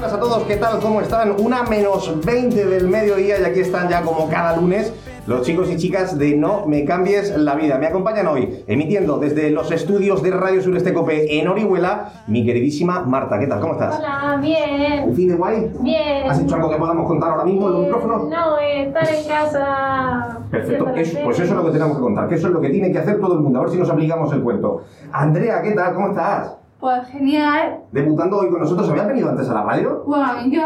Buenas a todos, ¿qué tal? ¿Cómo están? Una menos 20 del mediodía y aquí están ya como cada lunes los chicos y chicas de No Me Cambies la Vida. Me acompañan hoy, emitiendo desde los estudios de Radio Sureste Cope en Orihuela, mi queridísima Marta. ¿Qué tal? ¿Cómo estás? Hola, bien. ¿Un fin de guay? Bien. ¿Has hecho algo que podamos contar ahora mismo en los Eh, micrófonos? No, eh, estar en casa. Perfecto, Eso- pues eso es lo que tenemos que contar, que eso es lo que tiene que hacer todo el mundo, a ver si nos aplicamos el cuento. Andrea, ¿qué tal? ¿Cómo estás? Pues genial. Debutando hoy con nosotros, ¿habías venido antes a la radio? Bueno, yo,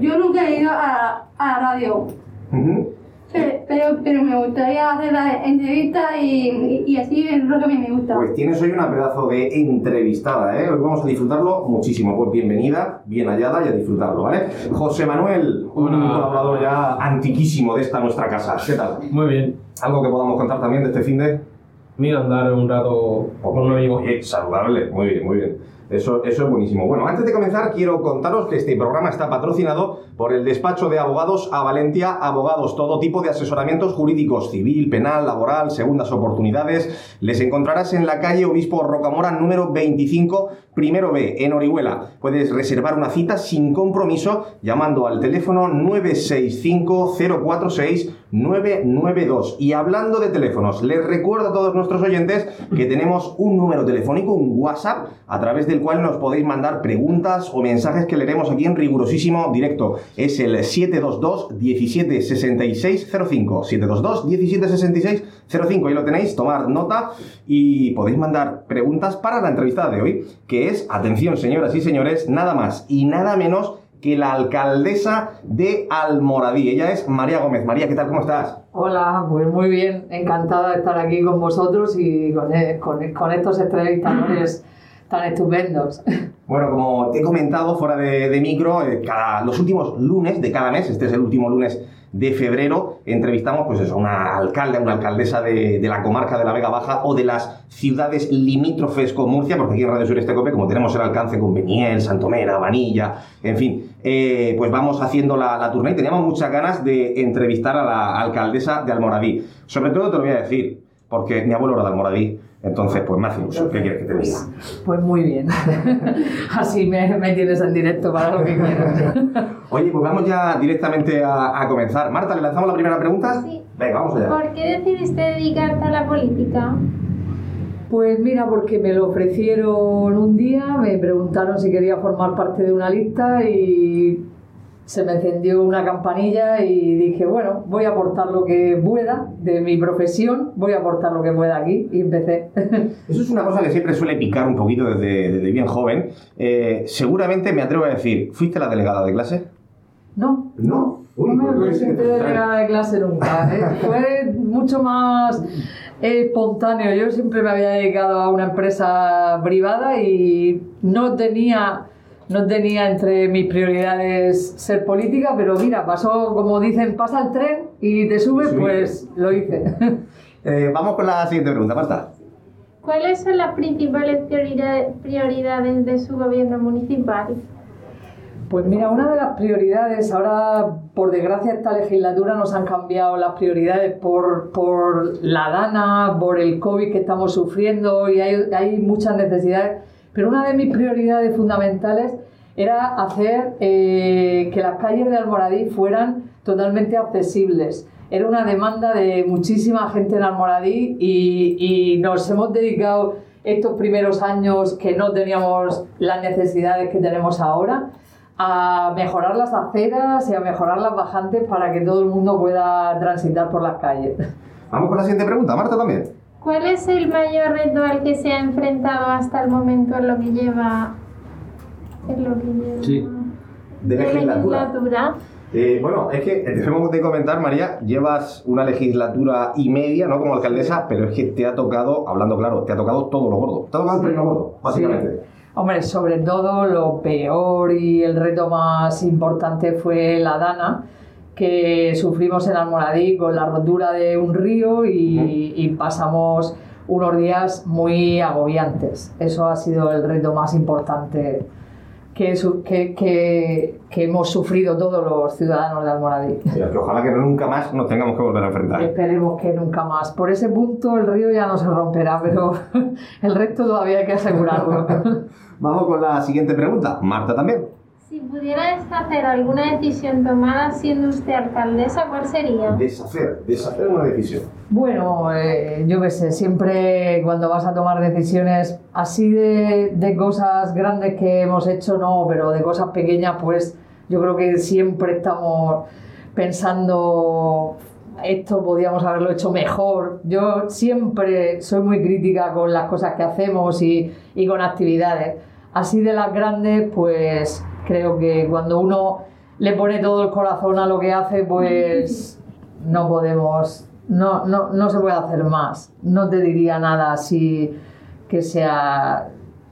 yo nunca he ido a, a la radio, Ujú. pero, pero, pero me gustaría hacer la entrevista y, y, y así es lo que a mí me gusta. Pues tienes hoy una pedazo de entrevistada, ¿eh? Hoy vamos a disfrutarlo muchísimo. Pues bienvenida, bien hallada y a disfrutarlo, ¿vale? José Manuel, un colaborador ya antiquísimo de esta nuestra casa. ¿Qué tal? Muy bien. ¿Algo que podamos contar también de este fin de...? Mira, andar un rato con un amigo. Saludable, muy bien, muy bien. Eso, eso es buenísimo. Bueno, antes de comenzar, quiero contaros que este programa está patrocinado por el despacho de abogados a Valentia Abogados, todo tipo de asesoramientos jurídicos, civil, penal, laboral, segundas oportunidades. Les encontrarás en la calle Obispo Rocamora número 25, primero B, en Orihuela. Puedes reservar una cita sin compromiso llamando al teléfono 965-046-992. Y hablando de teléfonos, les recuerdo a todos nuestros oyentes que tenemos un número telefónico, un WhatsApp, a través del cual nos podéis mandar preguntas o mensajes que leeremos aquí en rigurosísimo directo. Es el 722 176605 722 176605 Ahí lo tenéis, tomad nota y podéis mandar preguntas para la entrevista de hoy, que es, atención señoras y señores, nada más y nada menos que la alcaldesa de Almoradí. Ella es María Gómez. María, ¿qué tal? ¿Cómo estás? Hola, pues muy bien, encantada de estar aquí con vosotros y con, e- con- con estos entrevistadores tan estupendos. Bueno, como te he comentado fuera de, de micro, eh, cada, los últimos lunes de cada mes, este es el último lunes de febrero, entrevistamos pues eso, una alcalde, una alcaldesa de, de la comarca de la Vega Baja o de las ciudades limítrofes con Murcia, porque aquí en Radio Sureste Cope, como tenemos el alcance con Beniel, Santomera, Vanilla, en fin, eh, pues vamos haciendo la, la y teníamos muchas ganas de entrevistar a la alcaldesa de Almoradí. Sobre todo te lo voy a decir, porque mi abuelo era de Almoradí, entonces pues me hace ilusión. ¿Qué quieres que te diga? Pues muy bien, así me, me tienes en directo para lo que quieras. Oye, pues vamos ya directamente a, a comenzar. Marta, ¿le lanzamos la primera pregunta? Sí. Venga, vamos allá. ¿Por qué decidiste dedicarte a la política? Pues mira, porque me lo ofrecieron un día, me preguntaron si quería formar parte de una lista y se me encendió una campanilla y dije, bueno, voy a aportar lo que pueda de mi profesión, voy a aportar lo que pueda aquí y empecé. Eso es una cosa que siempre suele picar un poquito desde, desde bien joven. Eh, seguramente me atrevo a decir, ¿fuiste la delegada de clase? no, No. Uy, no me pues, presenté delegada de clase nunca. ¿eh? Fue mucho más espontáneo. Yo siempre me había dedicado a una empresa privada y no tenía, no tenía entre mis prioridades ser política, pero mira, pasó, como dicen, pasa el tren y te sube, Sí. pues lo hice. Eh, vamos con la siguiente pregunta, Marta. ¿Cuáles son las principales priorida- prioridades de su gobierno municipal? Pues mira, una de las prioridades, ahora por desgracia esta legislatura nos han cambiado las prioridades por, por la dana, por el COVID que estamos sufriendo y hay, hay muchas necesidades, pero una de mis prioridades fundamentales era hacer eh, que las calles de Almoradí fueran totalmente accesibles. Era una demanda de muchísima gente en Almoradí y, y nos hemos dedicado estos primeros años que no teníamos las necesidades que tenemos ahora a mejorar las aceras y a mejorar las bajantes para que todo el mundo pueda transitar por las calles. Vamos con la siguiente pregunta, Marta también. ¿Cuál es el mayor reto al que se ha enfrentado hasta el momento en lo que lleva, en lo que lleva Sí. De legislatura. legislatura? Eh, bueno, es que debemos de comentar, María, llevas una legislatura y media, ¿no? Como alcaldesa, pero es que te ha tocado, hablando claro, te ha tocado todo lo gordo. Te ha tocado el premio gordo, básicamente. Hombre, sobre todo lo peor y el reto más importante fue la Dana, que sufrimos en Almoradí con la rotura de un río y, y pasamos unos días muy agobiantes. Eso ha sido el reto más importante que, que, que- que hemos sufrido todos los ciudadanos de Almoradí. Mira, que ojalá que nunca más nos tengamos que volver a enfrentar. Esperemos que nunca más. Por ese punto el río ya no se romperá, pero el resto todavía hay que asegurarlo. Vamos con la siguiente pregunta. Marta también. Si pudiera deshacer alguna decisión tomada siendo usted alcaldesa, ¿cuál sería? Deshacer, deshacer una decisión. Bueno, eh, yo qué sé, siempre cuando vas a tomar decisiones así de, de cosas grandes que hemos hecho, no, pero de cosas pequeñas, pues yo creo que siempre estamos pensando esto podíamos haberlo hecho mejor. Yo siempre soy muy crítica con las cosas que hacemos y, y con actividades. Así de las grandes, pues creo que cuando uno le pone todo el corazón a lo que hace, pues no podemos, no, no, no se puede hacer más. No te diría nada así que sea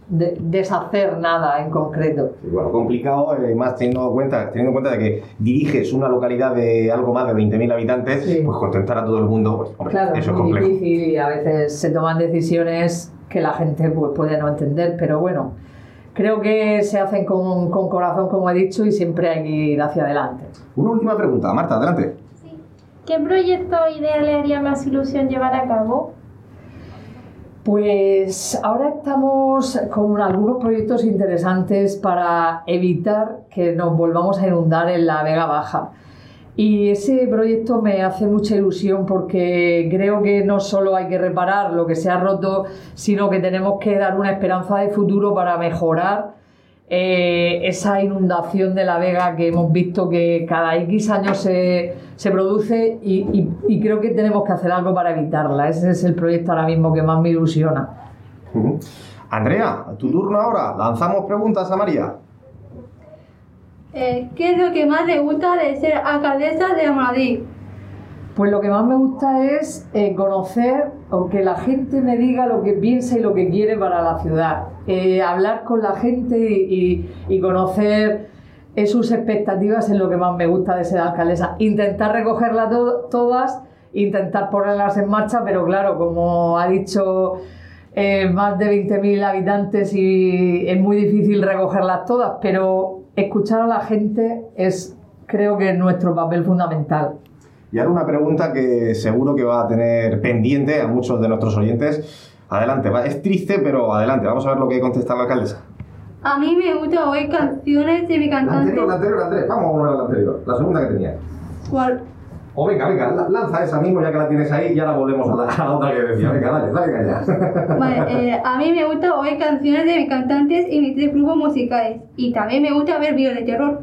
de- deshacer nada en concreto. Bueno, complicado, eh, más teniendo en, cuenta, teniendo en cuenta de que diriges una localidad de algo más de 20.000 habitantes, Sí. pues contentar a todo el mundo, pues, hombre, Claro, eso es muy complejo. difícil y a veces se toman decisiones que la gente pues, puede no entender, pero bueno, creo que se hacen con, con corazón, como he dicho, y siempre hay que ir hacia adelante. Una última pregunta, Marta, adelante. Sí. ¿Qué proyecto o idea le haría más ilusión llevar a cabo? Pues ahora estamos con algunos proyectos interesantes para evitar que nos volvamos a inundar en la Vega Baja. Y ese proyecto me hace mucha ilusión porque creo que no solo hay que reparar lo que se ha roto, sino que tenemos que dar una esperanza de futuro para mejorar eh, esa inundación de la Vega que hemos visto que cada X años se, se produce y, y- creo que tenemos que hacer algo para evitarla. Ese es el proyecto ahora mismo que más me ilusiona. Ujú. Andrea, tu turno ahora. Lanzamos preguntas a María. Eh, ¿Qué es lo que más le gusta de ser alcaldesa de Madrid? Pues lo que más me gusta es eh, conocer o que la gente me diga lo que piensa y lo que quiere para la ciudad. Eh, hablar con la gente y, conocer eh, sus expectativas es lo que más me gusta de ser alcaldesa. Intentar recogerlas to- todas, intentar ponerlas en marcha, pero claro, como ha dicho más de 20.000 habitantes y es muy difícil recogerlas todas, pero escuchar a la gente es creo que es nuestro papel fundamental. Y ahora una pregunta que seguro que va a tener pendiente a muchos de nuestros oyentes. Adelante, es triste, pero adelante, vamos a ver lo que contesta la alcaldesa. A mí me gusta oír canciones de mi La cantante. anterior, la anterior, Andrés, vamos a volver a la anterior, la segunda que tenía. ¿Cuál? O venga, venga, la- lanza esa mismo ya que la tienes ahí y ya la volvemos a la, a la otra que decía. Venga, dale, dale caña. Vale, eh, a mí me gusta oír canciones de mis cantantes y mis tres grupos musicales. Y también me gusta ver vídeos de terror.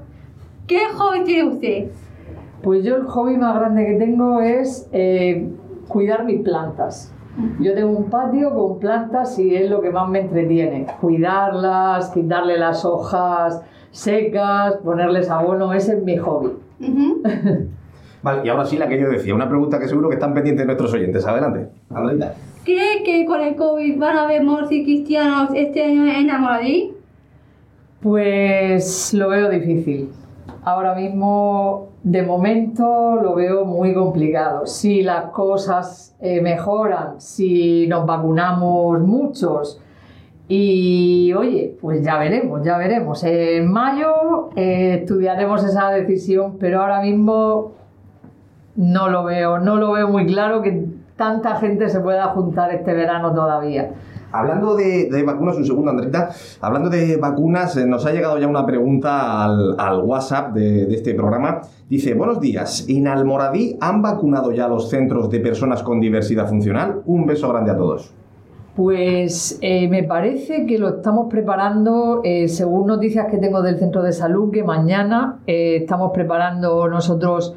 ¿Qué hobby tiene usted? Pues yo el hobby más grande que tengo es eh, cuidar mis plantas. Yo tengo un patio con plantas y es lo que más me entretiene. Cuidarlas, quitarle las hojas secas, ponerles abono, ese es mi hobby. Vale, y ahora sí la que yo decía, una pregunta que seguro que están pendientes nuestros oyentes. Adelante, Andreita. ¿Cree que con el COVID van a haber moros y cristianos este año en Amoradí? Pues lo veo difícil. Ahora mismo, de momento, lo veo muy complicado. Si las cosas eh, mejoran, si nos vacunamos muchos y, oye, pues ya veremos, ya veremos. En mayo eh, estudiaremos esa decisión, pero ahora mismo no lo veo, no lo veo muy claro que tanta gente se pueda juntar este verano todavía. Hablando de, de vacunas, un segundo, Andrita. Hablando de vacunas, eh, nos ha llegado ya una pregunta al, al WhatsApp de, de este programa. Dice, buenos días, ¿en Almoradí han vacunado ya los centros de personas con diversidad funcional? Un beso grande a todos. Pues eh, me parece que lo estamos preparando, eh, según noticias que tengo del centro de salud, que mañana eh, estamos preparando nosotros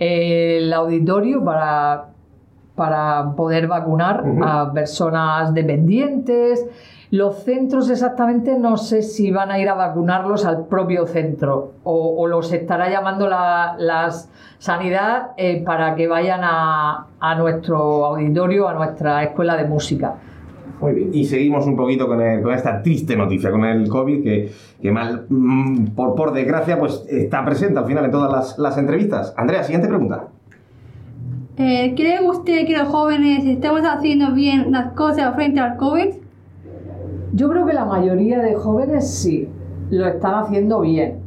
el auditorio para, para poder vacunar a personas dependientes, Los centros exactamente no sé si van a ir a vacunarlos al propio centro o, o los estará llamando la las sanidad eh, para que vayan a, a nuestro auditorio, a nuestra escuela de música. Muy bien. Y seguimos un poquito con, el- con esta triste noticia, con el COVID, que, que mal, mm, por, por desgracia, pues está presente al final en todas las, las entrevistas. Andrea, siguiente pregunta. Eh, ¿Cree usted que los jóvenes estamos haciendo bien las cosas frente al COVID? Yo creo que la mayoría de jóvenes sí, lo están haciendo bien.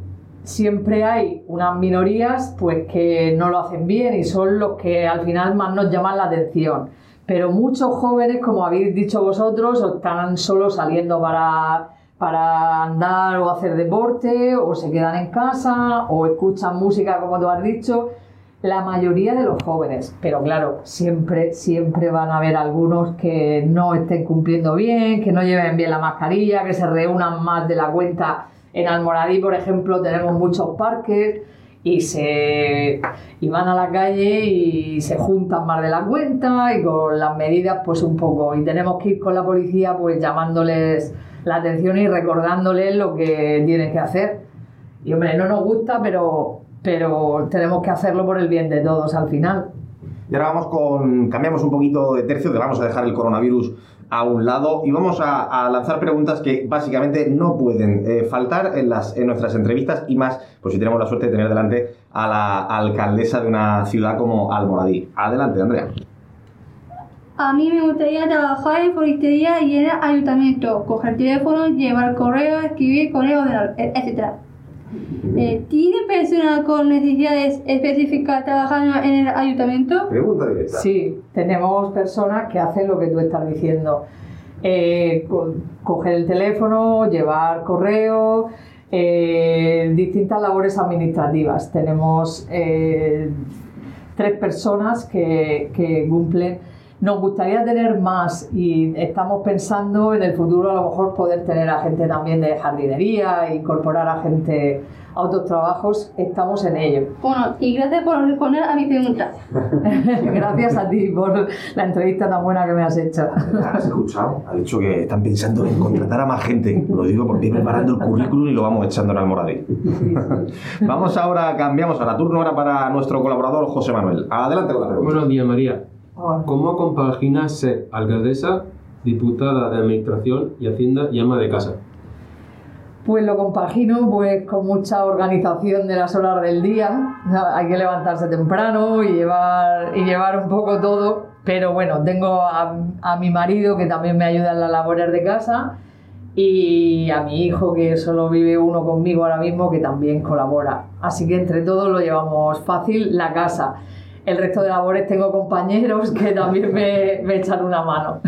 Siempre hay unas minorías pues que no lo hacen bien y son los que al final más nos llaman la atención. Pero muchos jóvenes, como habéis dicho vosotros, están solo saliendo para, para andar o hacer deporte, o se quedan en casa, o escuchan música, como tú has dicho. La mayoría de los jóvenes, pero claro, siempre, siempre van a haber algunos que no estén cumpliendo bien, que no lleven bien la mascarilla, que se reúnan más de la cuenta. En Almoradí, por ejemplo, tenemos muchos parques y se y van a la calle y se juntan más de la cuenta y con las medidas pues un poco y tenemos que ir con la policía pues llamándoles la atención y recordándoles lo que tienen que hacer y hombre no nos gusta pero pero tenemos que hacerlo por el bien de todos al final Y ahora vamos con. Cambiamos un poquito de tercio, que vamos a dejar el coronavirus a un lado y vamos a, lanzar preguntas que básicamente no pueden eh, faltar en, las, en nuestras entrevistas y más, pues si tenemos la suerte de tener delante a la alcaldesa de una ciudad como Almoradí. Adelante, Andrea. A mí me gustaría trabajar en floristería y en el ayuntamiento, coger teléfono, llevar correo, escribir correo, etc. Eh, ¿Tiene personas con necesidades específicas trabajando en el ayuntamiento? Pregunta directa. Sí, tenemos personas que hacen lo que tú estás diciendo. Eh, co- coger el teléfono, llevar correo, eh, distintas labores administrativas. Tenemos eh, tres personas que, que cumplen. Nos gustaría tener más y estamos pensando en el futuro a lo mejor poder tener a gente también de jardinería, incorporar a gente a otros trabajos. Estamos en ello. Bueno, y gracias por responder a mi pregunta. Gracias a ti por la entrevista tan buena que me has hecho. ¿Has escuchado? Ha dicho que están pensando en contratar a más gente. Lo digo porque estoy preparando el currículum y lo vamos echando en Almoradí. vamos ahora, cambiamos ahora. Turno ahora para nuestro colaborador José Manuel. Adelante con la pregunta. Buenos días, María. ¿Cómo compaginas ser alcaldesa, diputada de administración y hacienda y ama de casa? Pues lo compagino pues con mucha organización de las horas del día. Hay que levantarse temprano y llevar, y llevar un poco todo. Pero bueno, tengo a, a mi marido que también me ayuda en las labores de casa y a mi hijo que solo vive uno conmigo ahora mismo que también colabora. Así que entre todos lo llevamos fácil la casa. El resto de labores tengo compañeros que también me, me echan una mano.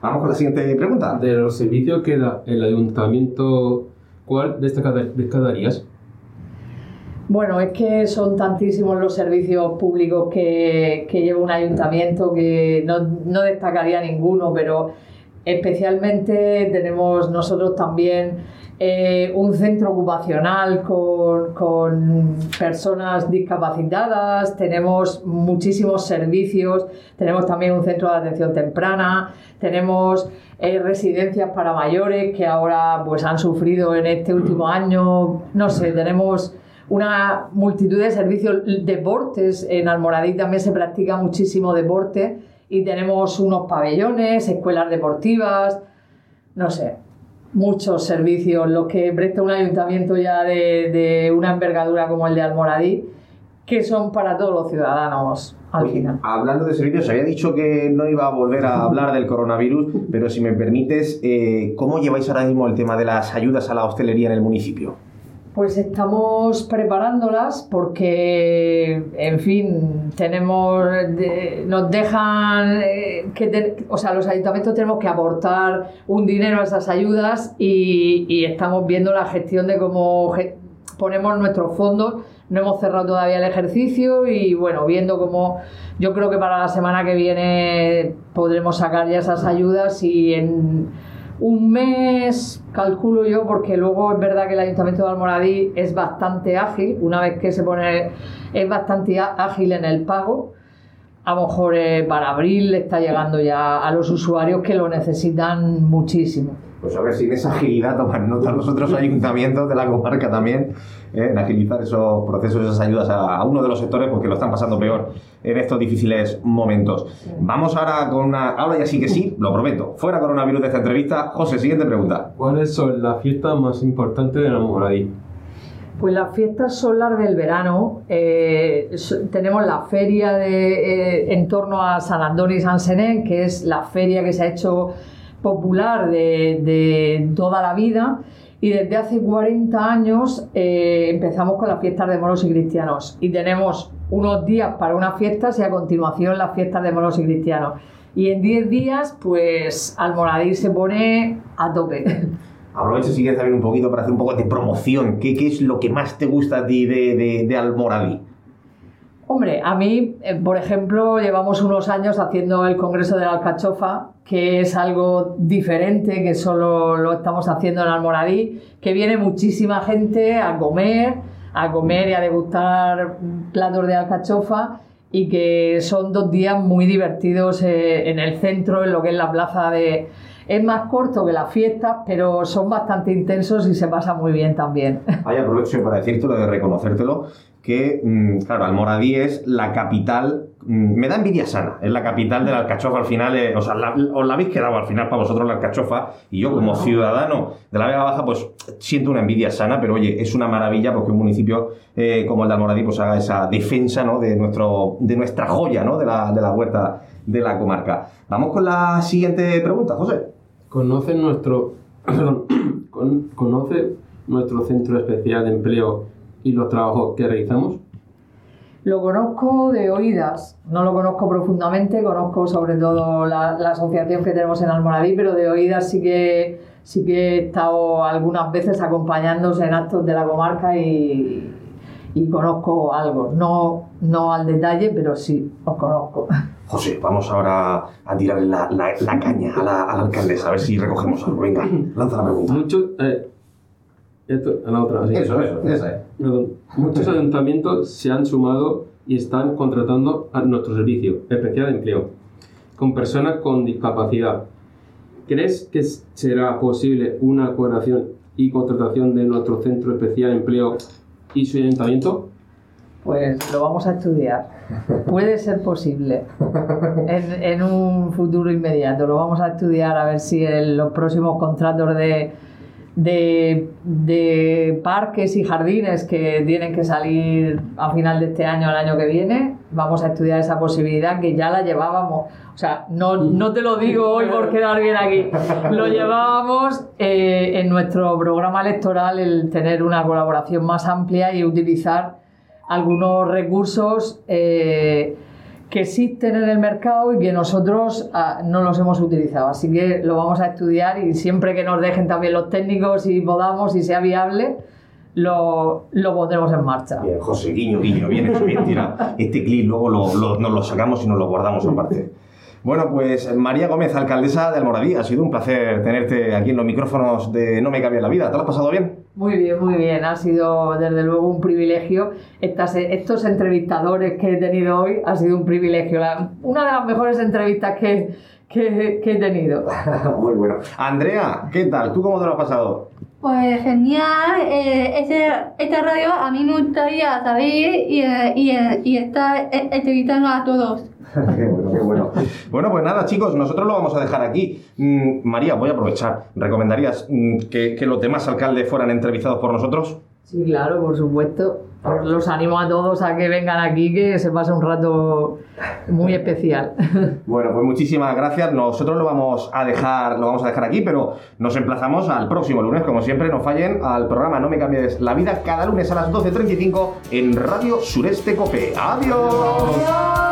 Vamos con la siguiente pregunta. De los servicios que da el ayuntamiento, ¿cuál destaca- destacarías? Bueno, es que son tantísimos los servicios públicos que, que lleva un ayuntamiento que no, no destacaría ninguno, pero especialmente tenemos nosotros también eh, un centro ocupacional con, con personas discapacitadas, tenemos muchísimos servicios, tenemos también un centro de atención temprana, tenemos eh, residencias para mayores que ahora pues han sufrido en este último año, no sé, tenemos una multitud de servicios, deportes, en Almoradí también se practica muchísimo deporte y tenemos unos pabellones, escuelas deportivas, no sé, muchos servicios, los que presta un ayuntamiento ya de, de una envergadura como el de Almoradí, que son para todos los ciudadanos al Oye, final. Hablando de servicios, había dicho que no iba a volver a hablar del coronavirus, pero si me permites, eh, ¿cómo lleváis ahora mismo el tema de las ayudas a la hostelería en el municipio? Pues estamos preparándolas porque, en fin, tenemos, nos dejan eh, que, te- o sea, los ayuntamientos tenemos que aportar un dinero a esas ayudas y, estamos viendo la gestión de cómo ponemos nuestros fondos. No hemos cerrado todavía el ejercicio y, bueno, viendo cómo yo creo que para la semana que viene podremos sacar ya esas ayudas y en un mes, calculo yo, porque luego es verdad que el Ayuntamiento de Almoradí es bastante ágil, una vez que se pone, es bastante ágil en el pago. A lo mejor eh, para abril le está llegando ya a los usuarios que lo necesitan muchísimo. Pues a ver si en esa agilidad toman nota los otros ayuntamientos de la comarca también, ¿eh? en agilizar esos procesos, esas ayudas a, a uno de los sectores porque lo están pasando peor en estos difíciles momentos. Vamos ahora con una... Ahora ya sí que sí, lo prometo. Fuera coronavirus de esta entrevista. José, siguiente pregunta. ¿Cuáles son las fiestas más importantes de la Moradí? Pues las fiestas son las del verano. Eh, so- tenemos la feria de, eh, en torno a San Andoni y San Senén, que es la feria que se ha hecho popular de, de toda la vida. Y desde hace 40 años eh, empezamos con las fiestas de moros y cristianos. Y tenemos unos días para unas fiestas y a continuación las fiestas de moros y cristianos. Y en 10 días, pues Almoradí se pone a tope. Aprovecho si quieres también un poquito para hacer un poco de promoción. ¿Qué, qué es lo que más te gusta a ti de, de, de Almoradí? Hombre, a mí, eh, por ejemplo, llevamos unos años haciendo el Congreso de la Alcachofa, que es algo diferente, que solo lo estamos haciendo en Almoradí, que viene muchísima gente a comer, a comer y a degustar platos de alcachofa y que son dos días muy divertidos eh, en el centro, en lo que es la plaza de... Es más corto que las fiestas, pero son bastante intensos y se pasa muy bien también. Ahí aprovecho para decírtelo, de reconocértelo, que, mm, claro, Almoradí es la capital, mm, me da envidia sana, es la capital de la alcachofa al final, eh, o sea, la- os la habéis quedado al final para vosotros la alcachofa, y yo como ciudadano de la Vega Baja, pues siento una envidia sana, pero oye, es una maravilla porque un municipio eh, como el de Almoradí pues haga esa defensa, ¿no?, de, nuestro, de nuestra joya, ¿no?, de la, de la huerta de la comarca. Vamos con la siguiente pregunta, José. ¿Conoce nuestro, perdón, ¿Conoce nuestro centro especial de empleo y los trabajos que realizamos? Lo conozco de oídas, no lo conozco profundamente, conozco sobre todo la, la asociación que tenemos en Almoradí, pero de oídas sí que, sí que he estado algunas veces acompañándose en actos de la comarca y, y conozco algo. No, no al detalle, pero sí, os conozco. José, vamos ahora a tirarle la, la- la caña a la, a la alcaldesa, a ver si recogemos algo. Venga, lanza la pregunta. Muchos... eh, esto, la otra, sí. Eso, eso, esa es. Perdón. Muchos ayuntamientos se han sumado y están contratando a nuestro servicio especial de empleo con personas con discapacidad. ¿Crees que será posible una coordinación y contratación de nuestro centro especial de empleo y su ayuntamiento? Pues lo vamos a estudiar. Puede ser posible en, en un futuro inmediato. Lo vamos a estudiar a ver si en los próximos contratos de, de, de parques y jardines que tienen que salir a final de este año el año que viene, vamos a estudiar esa posibilidad que ya la llevábamos. O sea, no, no te lo digo hoy por quedar bien aquí. Lo llevábamos eh, en nuestro programa electoral el tener una colaboración más amplia y utilizar algunos recursos eh, que existen en el mercado y que nosotros ah, no los hemos utilizado. Así que lo vamos a estudiar y siempre que nos dejen también los técnicos y podamos y sea viable, lo, lo pondremos en marcha. Bien, José, guiño, guiño, bien hecho, bien. Este clip luego lo, lo- lo sacamos y nos lo guardamos aparte. Bueno, pues María Gómez, alcaldesa de Almoradí, ha sido un placer tenerte aquí en los micrófonos de No me cambia la vida. ¿Te lo has pasado bien? Muy bien, muy bien. Ha sido desde luego un privilegio. Estas, estos entrevistadores que he tenido hoy ha sido un privilegio. La- una de las mejores entrevistas que, que- que he tenido. Muy bueno. Andrea, ¿qué tal? ¿Tú cómo te lo has pasado? Pues genial, eh, esta radio a mí me gustaría saber y, eh, y, eh, y estar entrevistando a todos. qué bueno, qué bueno. Bueno, pues nada, chicos, nosotros lo vamos a dejar aquí. Mm, María, voy a aprovechar. ¿Recomendarías mm, que, que los demás alcaldes fueran entrevistados por nosotros? Sí, claro, por supuesto. Pues Los animo a todos a que vengan aquí, que se pase un rato muy especial. Bueno, pues muchísimas gracias. Nosotros lo vamos a dejar, lo vamos a dejar aquí, pero nos emplazamos al próximo lunes, como siempre, no fallen al programa No me cambies la vida cada lunes a las 12.35 en Radio Sureste Cope. ¡Adiós!